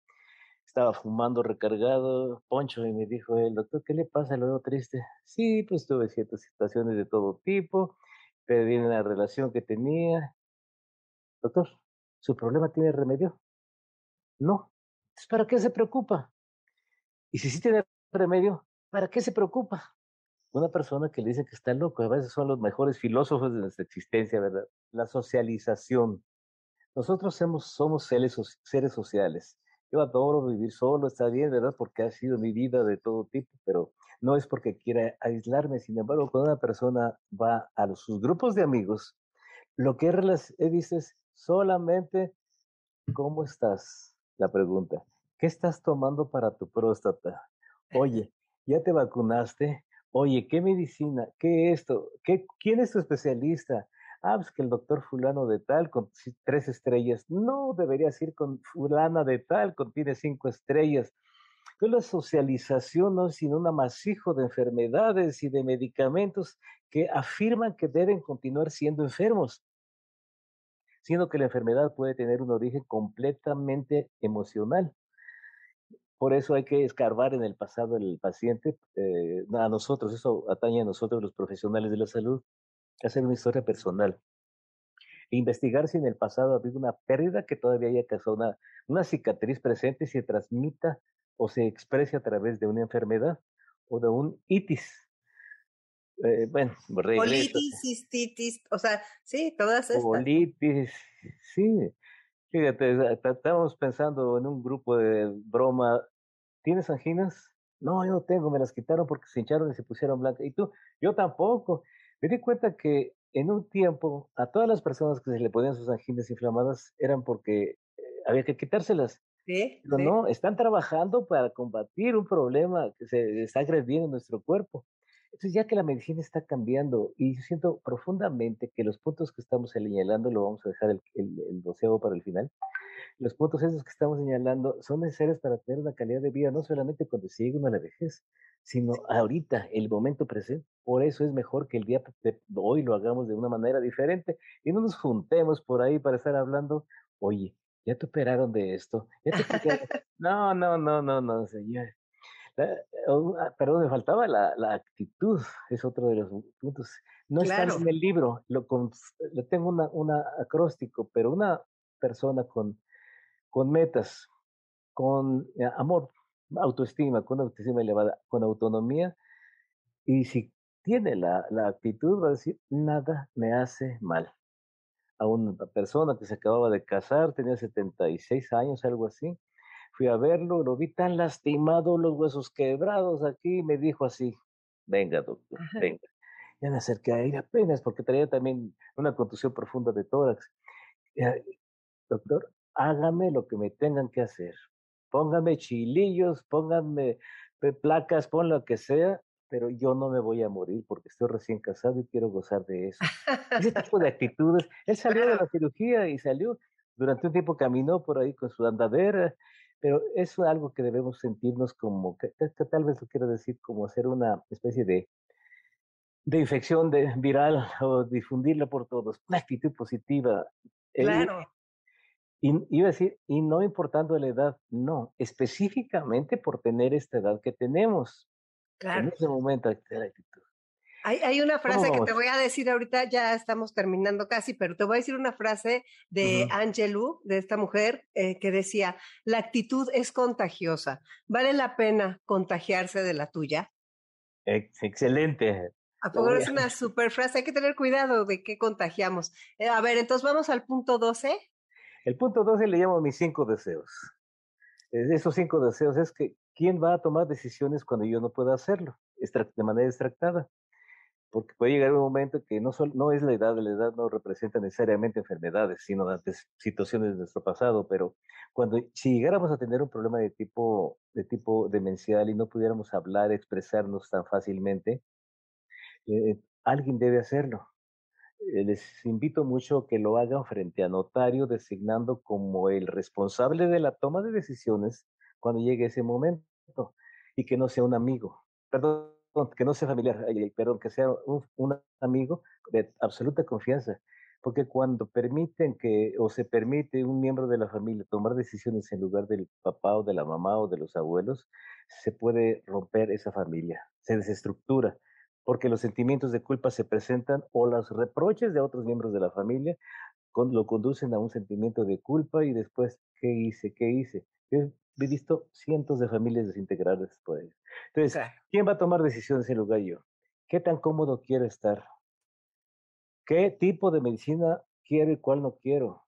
Estaba fumando recargado, poncho, y me dijo el doctor, ¿qué le pasa? Lo veo triste. Sí, pues tuve ciertas situaciones de todo tipo, perdí la relación que tenía. Doctor, ¿su problema tiene remedio? No. ¿para qué se preocupa? Y si sí tiene remedio, ¿para qué se preocupa? Una persona que le dice que está loco, a veces son los mejores filósofos de nuestra existencia, ¿verdad? La socialización. Nosotros somos, somos seres, seres sociales. Yo adoro vivir solo, está bien, ¿verdad? Porque ha sido mi vida de todo tipo, pero no es porque quiera aislarme. Sin embargo, cuando una persona va a sus grupos de amigos, lo que he visto es solamente, ¿cómo estás? La pregunta. ¿qué estás tomando para tu próstata? [laughs] Oye, ¿ya te vacunaste? Oye, ¿qué medicina? ¿Qué esto? ¿Qué, ¿Quién es tu especialista? Ah, pues que el doctor fulano de tal con tres estrellas. No, deberías ir con fulana de tal, con tiene cinco estrellas. Entonces la socialización no es sino un amasijo de enfermedades y de medicamentos que afirman que deben continuar siendo enfermos, siendo que la enfermedad puede tener un origen completamente emocional. Por eso hay que escarbar en el pasado del paciente, eh, a nosotros, eso atañe a nosotros los profesionales de la salud, hacer una historia personal. E investigar si en el pasado ha habido una pérdida que todavía haya causado una, una cicatriz presente y se transmita o se exprese a través de una enfermedad o de un itis. Eh, bueno, Colitis, cistitis, o sea, sí, todas estas. Colitis, sí. Fíjate, estábamos pensando en un grupo de broma. ¿Tienes anginas? No, yo no tengo, me las quitaron porque se hincharon y se pusieron blancas. ¿Y tú? Yo tampoco. Me di cuenta que en un tiempo a todas las personas que se le ponían sus anginas inflamadas eran porque eh, había que quitárselas. Sí, Pero no, están trabajando para combatir un problema que se está agrediendo en nuestro cuerpo. Entonces, ya que la medicina está cambiando, y yo siento profundamente que los puntos que estamos señalando, lo vamos a dejar el, el, doceavo para el final, los puntos esos que estamos señalando son necesarios para tener una calidad de vida, no solamente cuando se llegue a la vejez, sino ahorita, el momento presente. Por eso es mejor que el día de hoy lo hagamos de una manera diferente y no nos juntemos por ahí para estar hablando, oye, ya te operaron de esto. [laughs] no, no, no, no, no, señor. Ah, perdón, me faltaba la, la, actitud, es otro de los puntos. No está en el libro, lo, lo tengo una, una acróstico, pero una persona con, con metas, con eh, amor, autoestima, con autoestima elevada, con autonomía, y si tiene la, la actitud, va a decir, nada me hace mal a una persona que se acababa de casar, tenía 76 años, algo así. Fui a verlo, lo vi tan lastimado, los huesos quebrados aquí, me dijo así, venga, doctor, venga. Ya me acerqué a él apenas porque traía también una contusión profunda de tórax. Doctor, hágame lo que me tengan que hacer. Póngame chilillos, pónganme placas, pon lo que sea, pero yo no me voy a morir porque estoy recién casado y quiero gozar de eso. Ese tipo de actitudes. Él salió de la [laughs] cirugía y salió, durante un tiempo caminó por ahí con su andadera, pero es algo que debemos sentirnos como, que, tal vez lo quiero decir, como hacer una especie de, de infección de, viral [laughs] o difundirla por todos, una actitud positiva. Eh, claro. y iba a decir, y no importando la edad, no, específicamente por tener esta edad que tenemos. Claro. En ese momento Hay, hay, una frase que te voy a decir ahorita, ya estamos terminando casi, pero te voy a decir una frase de Angelou, de esta mujer, eh, que decía, la actitud es contagiosa. ¿Vale la pena contagiarse de la tuya? excelente. A poco es una super frase, hay que tener cuidado de qué contagiamos. Eh, a ver, entonces vamos al punto 12. El punto 12 le llamo mis cinco deseos. Esos cinco deseos es que ¿quién va a tomar decisiones cuando yo no pueda hacerlo de manera extractada? Porque puede llegar un momento que no, no es la edad, la edad no representa necesariamente enfermedades, sino situaciones de nuestro pasado, pero cuando si llegáramos a tener un problema de tipo, de tipo demencial y no pudiéramos hablar, expresarnos tan fácilmente, eh, alguien debe hacerlo. Eh, les invito mucho que lo hagan frente a notario, designando como el responsable de la toma de decisiones cuando llegue ese momento y que no sea un amigo, perdón, que no sea familiar, perdón, que sea un, amigo de absoluta confianza, porque cuando permiten que o se permite un miembro de la familia tomar decisiones en lugar del papá o de la mamá o de los abuelos, se puede romper esa familia, se desestructura, porque los sentimientos de culpa se presentan o los reproches de otros miembros de la familia lo conducen a un sentimiento de culpa y después, ¿qué hice? ¿Qué hice? Visto cientos de familias desintegradas por ahí. Entonces, ¿quién va a tomar decisiones en lugar yo? ¿Qué tan cómodo quiero estar? ¿Qué tipo de medicina quiero y cuál no quiero?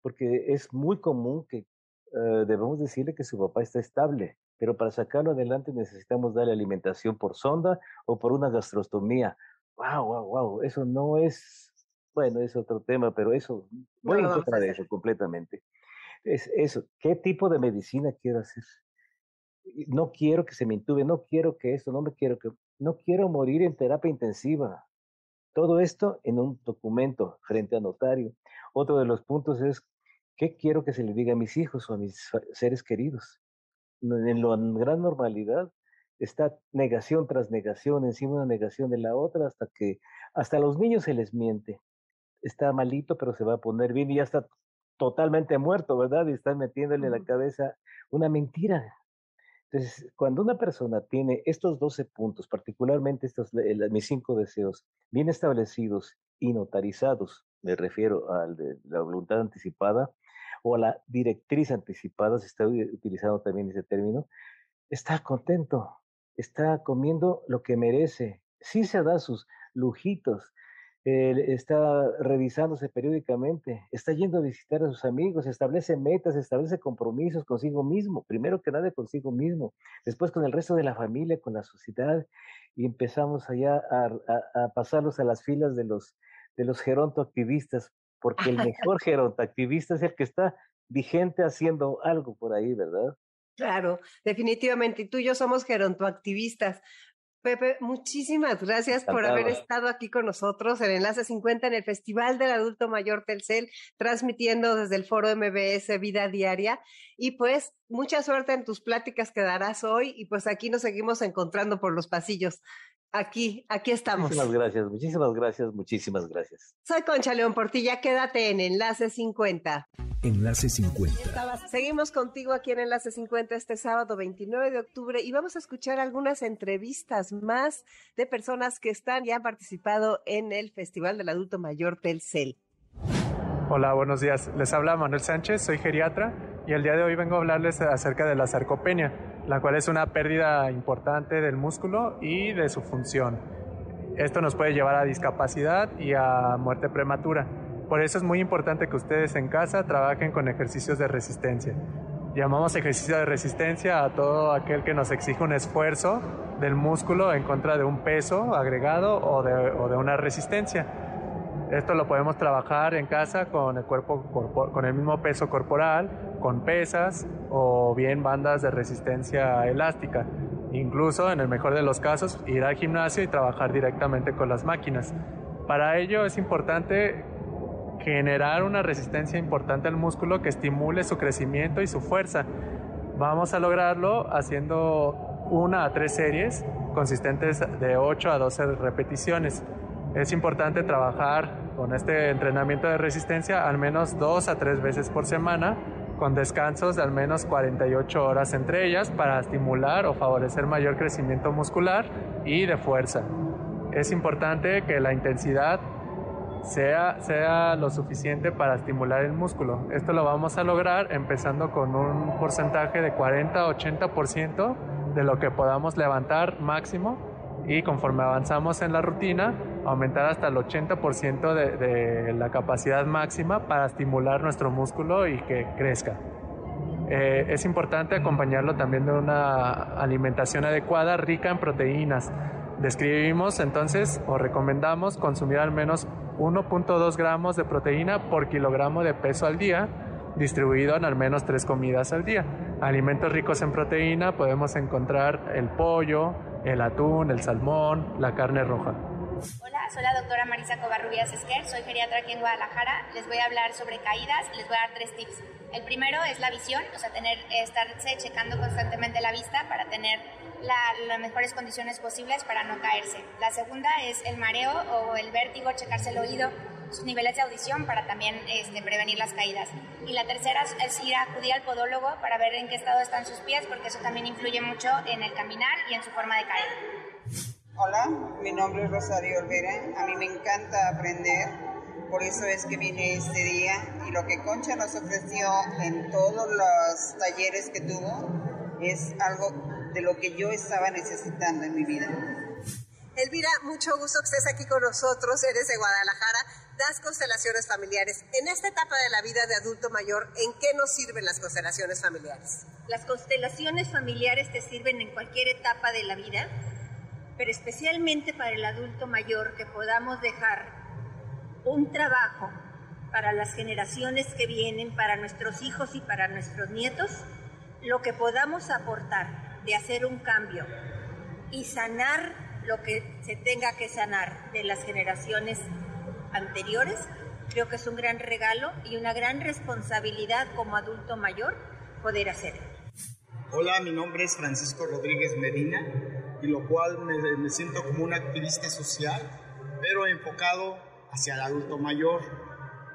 Porque es muy común que eh, debemos decirle que su papá está estable, pero para sacarlo adelante necesitamos darle alimentación por sonda o por una gastrostomía. ¡Wow, wow, wow! Eso no es, bueno, es otro tema, pero eso, voy en contra de eso completamente. Es eso, ¿qué tipo de medicina quiero hacer? No quiero que se me intube, no quiero que esto, no me quiero que, no quiero morir en terapia intensiva. Todo esto en un documento frente a notario. Otro de los puntos es, ¿qué quiero que se le diga a mis hijos o a mis seres queridos? En la gran normalidad está negación tras negación, encima una negación de la otra, hasta que hasta los niños se les miente. Está malito, pero se va a poner bien y ya está totalmente muerto, ¿verdad? Y están metiéndole en la cabeza una mentira. Entonces, cuando una persona tiene estos 12 puntos, particularmente estos, mis cinco deseos, bien establecidos y notarizados, me refiero de la voluntad anticipada o a la directriz anticipada, se está utilizando también ese término, está contento, está comiendo lo que merece, sí se da sus lujitos, está revisándose periódicamente, está yendo a visitar a sus amigos, establece metas, establece compromisos consigo mismo, primero que nada consigo mismo, después con el resto de la familia, con la sociedad, y empezamos allá a, pasarlos a las filas de los, de los gerontoactivistas, porque el [laughs] mejor gerontoactivista es el que está vigente haciendo algo por ahí, ¿verdad? Claro, definitivamente. Y tú y yo somos gerontoactivistas. Pepe, muchísimas gracias por haber estado aquí con nosotros en Enlace 50 en el Festival del Adulto Mayor Telcel, transmitiendo desde el foro MBS Vida Diaria. Y pues mucha suerte en tus pláticas que darás hoy y pues aquí nos seguimos encontrando por los pasillos. Aquí, aquí estamos. Muchísimas gracias, muchísimas gracias, muchísimas gracias. Soy Concha León Portilla, quédate en Enlace 50. Enlace 50. Seguimos contigo aquí en Enlace 50 este sábado 29 de octubre y vamos a escuchar algunas entrevistas más de personas que están y han participado en el Festival del Adulto Mayor Telcel. Hola, buenos días. Les habla Manuel Sánchez, soy geriatra y el día de hoy vengo a hablarles acerca de la sarcopenia la cual es una pérdida importante del músculo y de su función. Esto nos puede llevar a discapacidad y a muerte prematura. Por eso es muy importante que ustedes en casa trabajen con ejercicios de resistencia. Llamamos ejercicio de resistencia a todo aquel que nos exige un esfuerzo del músculo en contra de un peso agregado o de, o de una resistencia. Esto lo podemos trabajar en casa con el cuerpo con el mismo peso corporal, con pesas o bien bandas de resistencia elástica. Incluso en el mejor de los casos ir al gimnasio y trabajar directamente con las máquinas. Para ello es importante generar una resistencia importante al músculo que estimule su crecimiento y su fuerza. Vamos a lograrlo haciendo una a tres series consistentes de 8 a 12 repeticiones. Es importante trabajar con este entrenamiento de resistencia al menos dos a tres veces por semana, con descansos de al menos 48 horas entre ellas para estimular o favorecer mayor crecimiento muscular y de fuerza. Es importante que la intensidad sea, sea lo suficiente para estimular el músculo. Esto lo vamos a lograr empezando con un porcentaje de 40-80% de lo que podamos levantar máximo y conforme avanzamos en la rutina, aumentar hasta el 80% de, de, la capacidad máxima para estimular nuestro músculo y que crezca. Eh, es importante acompañarlo también de una alimentación adecuada, rica en proteínas. Describimos entonces o recomendamos consumir al menos 1.2 gramos de proteína por kilogramo de peso al día, distribuido en al menos 3 comidas al día. Alimentos ricos en proteína podemos encontrar el pollo, el atún, el salmón, la carne roja. Soy la doctora Marisa Covarrubias Esquer, soy geriatra aquí en Guadalajara. Les voy a hablar sobre caídas y les voy a dar tres tips. El primero es la visión, o sea, tener, estarse checando constantemente la vista para tener las mejores condiciones posibles para no caerse. La segunda es el mareo o el vértigo, checarse el oído, sus niveles de audición para también este, prevenir las caídas. Y la tercera es ir a acudir al podólogo para ver en qué estado están sus pies, porque eso también influye mucho en el caminar y en su forma de caer. Hola, mi nombre es Rosario Olvera. A mí me encanta aprender, por eso es que vine este día. Y lo que Concha nos ofreció en todos los talleres que tuvo es algo de lo que yo estaba necesitando en mi vida. Elvira, mucho gusto que estés aquí con nosotros. Eres de Guadalajara das constelaciones familiares. En esta etapa de la vida de adulto mayor, ¿en qué nos sirven las constelaciones familiares? Las constelaciones familiares te sirven en cualquier etapa de la vida, pero especialmente para el adulto mayor que podamos dejar un trabajo para las generaciones que vienen, para nuestros hijos y para nuestros nietos, lo que podamos aportar de hacer un cambio y sanar lo que se tenga que sanar de las generaciones anteriores, creo que es un gran regalo y una gran responsabilidad como adulto mayor poder hacerlo. Hola, mi nombre es Francisco Rodríguez Medina y lo cual me, siento como un activista social, pero enfocado hacia el adulto mayor,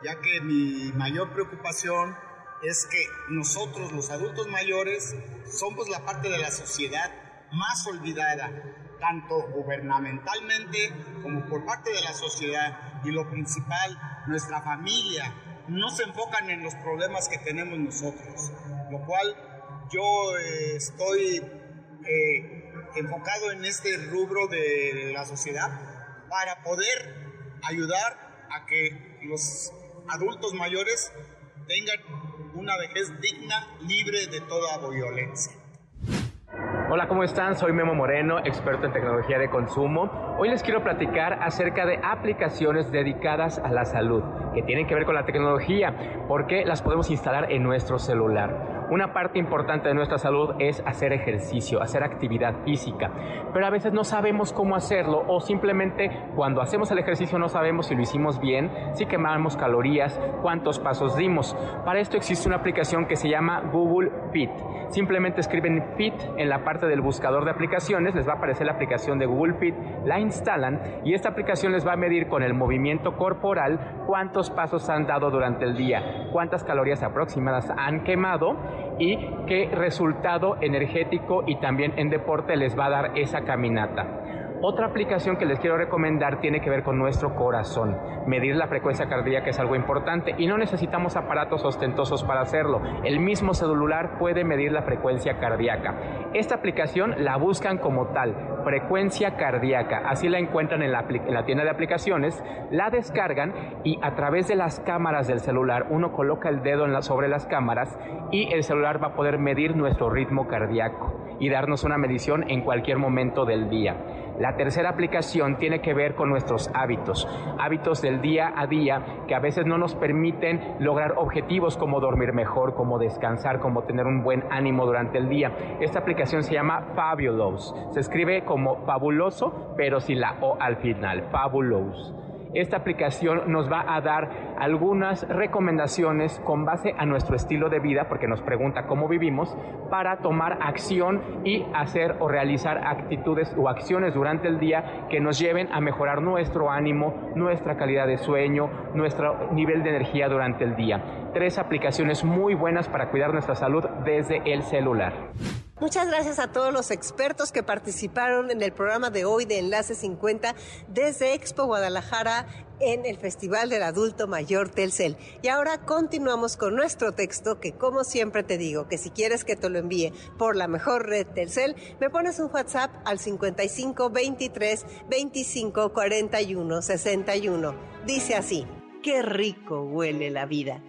ya que mi mayor preocupación es que nosotros los adultos mayores somos la parte de la sociedad más olvidada, tanto gubernamentalmente como por parte de la sociedad. Y lo principal, nuestra familia, no se enfocan en los problemas que tenemos nosotros, lo cual yo eh, estoy eh, enfocado en este rubro de la sociedad para poder ayudar a que los adultos mayores tengan una vejez digna, libre de toda violencia. Hola, ¿cómo están? Soy Memo Moreno, experto en tecnología de consumo. Hoy les quiero platicar acerca de aplicaciones dedicadas a la salud, que tienen que ver con la tecnología, porque las podemos instalar en nuestro celular. Una parte importante de nuestra salud es hacer ejercicio, hacer actividad física, pero a veces no sabemos cómo hacerlo o simplemente cuando hacemos el ejercicio no sabemos si lo hicimos bien, si quemamos calorías, cuántos pasos dimos. Para esto existe una aplicación que se llama Google Fit. Simplemente escriben Fit en la parte del buscador de aplicaciones, les va a aparecer la aplicación de Google Fit, la instalan y esta aplicación les va a medir con el movimiento corporal cuántos pasos han dado durante el día, cuántas calorías aproximadas han quemado y qué resultado energético y también en deporte les va a dar esa caminata. Otra aplicación que les quiero recomendar tiene que ver con nuestro corazón. Medir la frecuencia cardíaca es algo importante y no necesitamos aparatos ostentosos para hacerlo. El mismo celular puede medir la frecuencia cardíaca. Esta aplicación la buscan como tal, frecuencia cardíaca. Así la encuentran en la, en la tienda de aplicaciones, la descargan y a través de las cámaras del celular uno coloca el dedo sobre las cámaras y el celular va a poder medir nuestro ritmo cardíaco y darnos una medición en cualquier momento del día. La tercera aplicación tiene que ver con nuestros hábitos, hábitos del día a día que a veces no nos permiten lograr objetivos como dormir mejor, como descansar, como tener un buen ánimo durante el día. Esta aplicación se llama Fabulous. Se escribe como fabuloso, pero sin la O al final. Fabulous. Esta aplicación nos va a dar algunas recomendaciones con base a nuestro estilo de vida, porque nos pregunta cómo vivimos, para tomar acción y hacer o realizar actitudes o acciones durante el día que nos lleven a mejorar nuestro ánimo, nuestra calidad de sueño, nuestro nivel de energía durante el día. Tres aplicaciones muy buenas para cuidar nuestra salud desde el celular. Muchas gracias a todos los expertos que participaron en el programa de hoy de Enlace 50 desde Expo Guadalajara en el Festival del Adulto Mayor Telcel. Y ahora continuamos con nuestro texto que como siempre te digo que si quieres que te lo envíe por la mejor red Telcel, me pones un WhatsApp al 55 23 25 41 61. Dice así, qué rico huele la vida.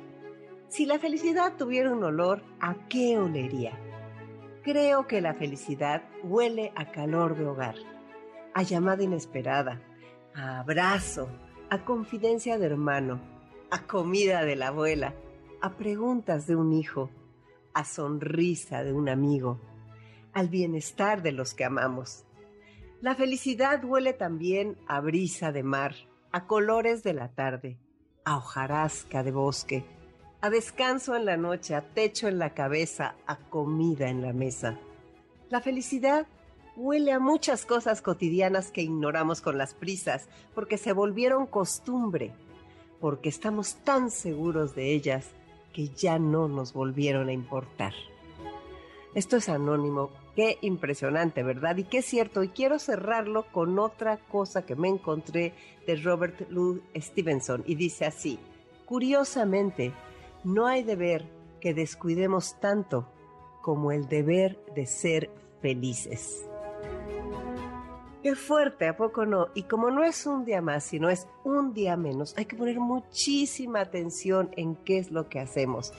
Si la felicidad tuviera un olor, ¿a qué olería? Creo que la felicidad huele a calor de hogar, a llamada inesperada, a abrazo, a confidencia de hermano, a comida de la abuela, a preguntas de un hijo, a sonrisa de un amigo, al bienestar de los que amamos. La felicidad huele también a brisa de mar, a colores de la tarde, a hojarasca de bosque, a descanso en la noche, a techo en la cabeza, a comida en la mesa. La felicidad huele a muchas cosas cotidianas que ignoramos con las prisas, porque se volvieron costumbre, porque estamos tan seguros de ellas que ya no nos volvieron a importar. Esto es anónimo, qué impresionante, ¿verdad? Y qué cierto, y quiero cerrarlo con otra cosa que me encontré de Robert Louis Stevenson, y dice así, curiosamente, no hay deber que descuidemos tanto como el deber de ser felices. Qué fuerte, ¿a poco no? Y como no es un día más, sino es un día menos, hay que poner muchísima atención en qué es lo que hacemos.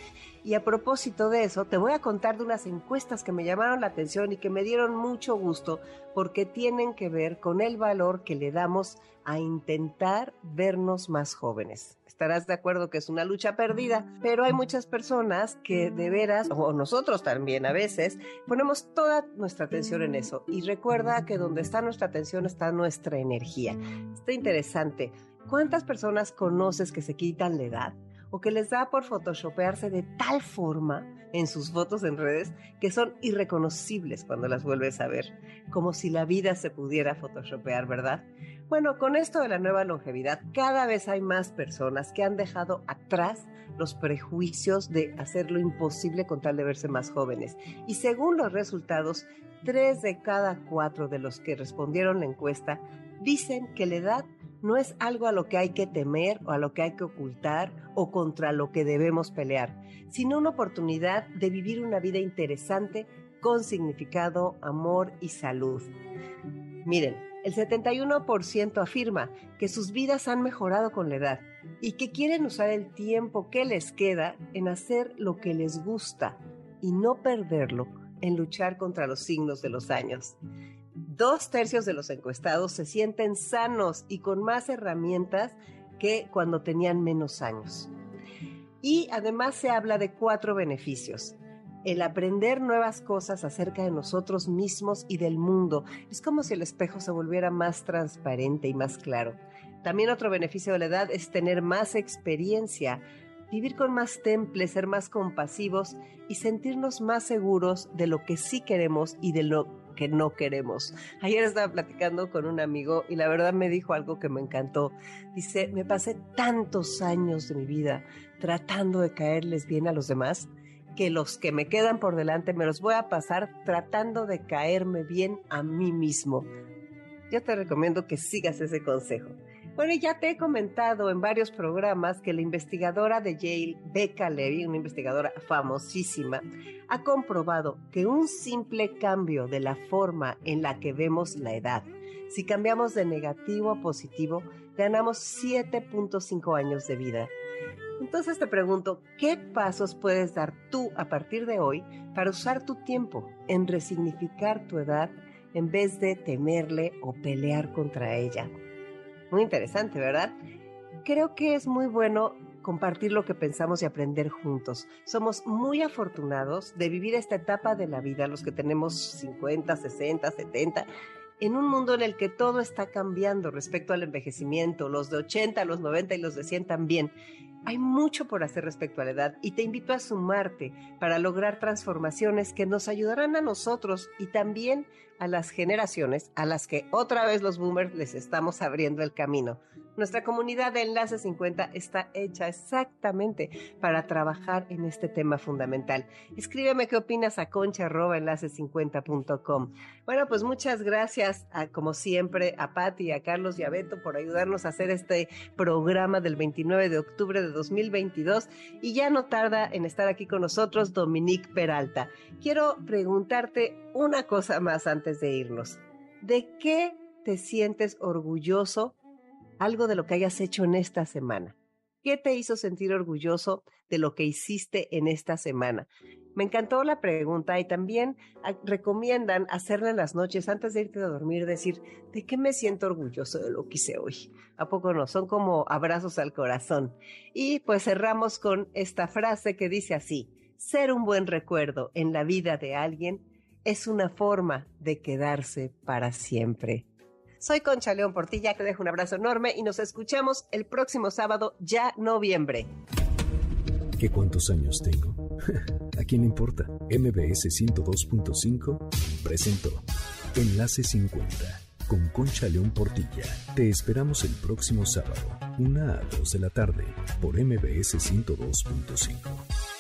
Y a propósito de eso, te voy a contar de unas encuestas que me llamaron la atención y que me dieron mucho gusto porque tienen que ver con el valor que le damos a intentar vernos más jóvenes. Estarás de acuerdo que es una lucha perdida, pero hay muchas personas que de veras, o nosotros también a veces, ponemos toda nuestra atención en eso. Y recuerda que donde está nuestra atención está nuestra energía. Está interesante. ¿Cuántas personas conoces que se quitan la edad? O que les da por photoshopearse de tal forma en sus fotos en redes que son irreconocibles cuando las vuelves a ver, como si la vida se pudiera photoshopear, ¿verdad? Bueno, con esto de la nueva longevidad, cada vez hay más personas que han dejado atrás los prejuicios de hacer lo imposible con tal de verse más jóvenes. Y según los resultados, tres de cada cuatro de los que respondieron la encuesta dicen que la edad no es algo a lo que hay que temer o a lo que hay que ocultar o contra lo que debemos pelear, sino una oportunidad de vivir una vida interesante con significado, amor y salud. Miren, el 71% afirma que sus vidas han mejorado con la edad y que quieren usar el tiempo que les queda en hacer lo que les gusta y no perderlo en luchar contra los signos de los años. Dos tercios de los encuestados se sienten sanos y con más herramientas que cuando tenían menos años. Y además se habla de cuatro beneficios el aprender nuevas cosas acerca de nosotros mismos y del mundo. Es como si el espejo se volviera más transparente y más claro. También otro beneficio de la edad es tener más experiencia, vivir con más temple, ser más compasivos y sentirnos más seguros de lo que sí queremos y de lo que no queremos. Ayer estaba platicando con un amigo y la verdad me dijo algo que me encantó. Dice, me pasé tantos años de mi vida tratando de caerles bien a los demás que los que me quedan por delante me los voy a pasar tratando de caerme bien a mí mismo. Yo te recomiendo que sigas ese consejo. Bueno, ya te he comentado en varios programas que la investigadora de Yale, Becca Levy, una investigadora famosísima, ha comprobado que un simple cambio de la forma en la que vemos la edad, si cambiamos de negativo a positivo, ganamos 7.5 años de vida. Entonces te pregunto, ¿qué pasos puedes dar tú a partir de hoy para usar tu tiempo en resignificar tu edad en vez de temerle o pelear contra ella? Muy interesante, ¿verdad? Creo que es muy bueno compartir lo que pensamos y aprender juntos. Somos muy afortunados de vivir esta etapa de la vida, los que tenemos 50, 60, 70, en un mundo en el que todo está cambiando respecto al envejecimiento, los de 80, los 90 y los de 100 también. Hay mucho por hacer respecto a la edad y te invito a sumarte para lograr transformaciones que nos ayudarán a nosotros y también a las generaciones a las que otra vez los boomers les estamos abriendo el camino. Nuestra comunidad de Enlace 50 está hecha exactamente para trabajar en este tema fundamental. Escríbeme qué opinas a concha.enlace50.com. Bueno, pues muchas gracias, como siempre, a Patti, a Carlos y a Beto por ayudarnos a hacer este programa del 29 de octubre de 2022. Y ya no tarda en estar aquí con nosotros Dominique Peralta. Quiero preguntarte una cosa más antes de irnos. ¿De qué te sientes orgulloso algo de lo que hayas hecho en esta semana. ¿Qué te hizo sentir orgulloso de lo que hiciste en esta semana? Me encantó la pregunta y también ah, recomiendan hacerla en las noches antes de irte a dormir, decir, ¿de qué me siento orgulloso de lo que hice hoy? ¿A poco no? Son como abrazos al corazón. Y pues cerramos con esta frase que dice así, ser un buen recuerdo en la vida de alguien es una forma de quedarse para siempre. Soy Concha León Portilla, te dejo un abrazo enorme y nos escuchamos el próximo sábado, ya noviembre. ¿Qué cuántos años tengo? [laughs] ¿A quién le importa? MBS 102.5 presentó Enlace 50 con Concha León Portilla. Te esperamos el próximo sábado, una a 2 de la tarde, por MBS 102.5.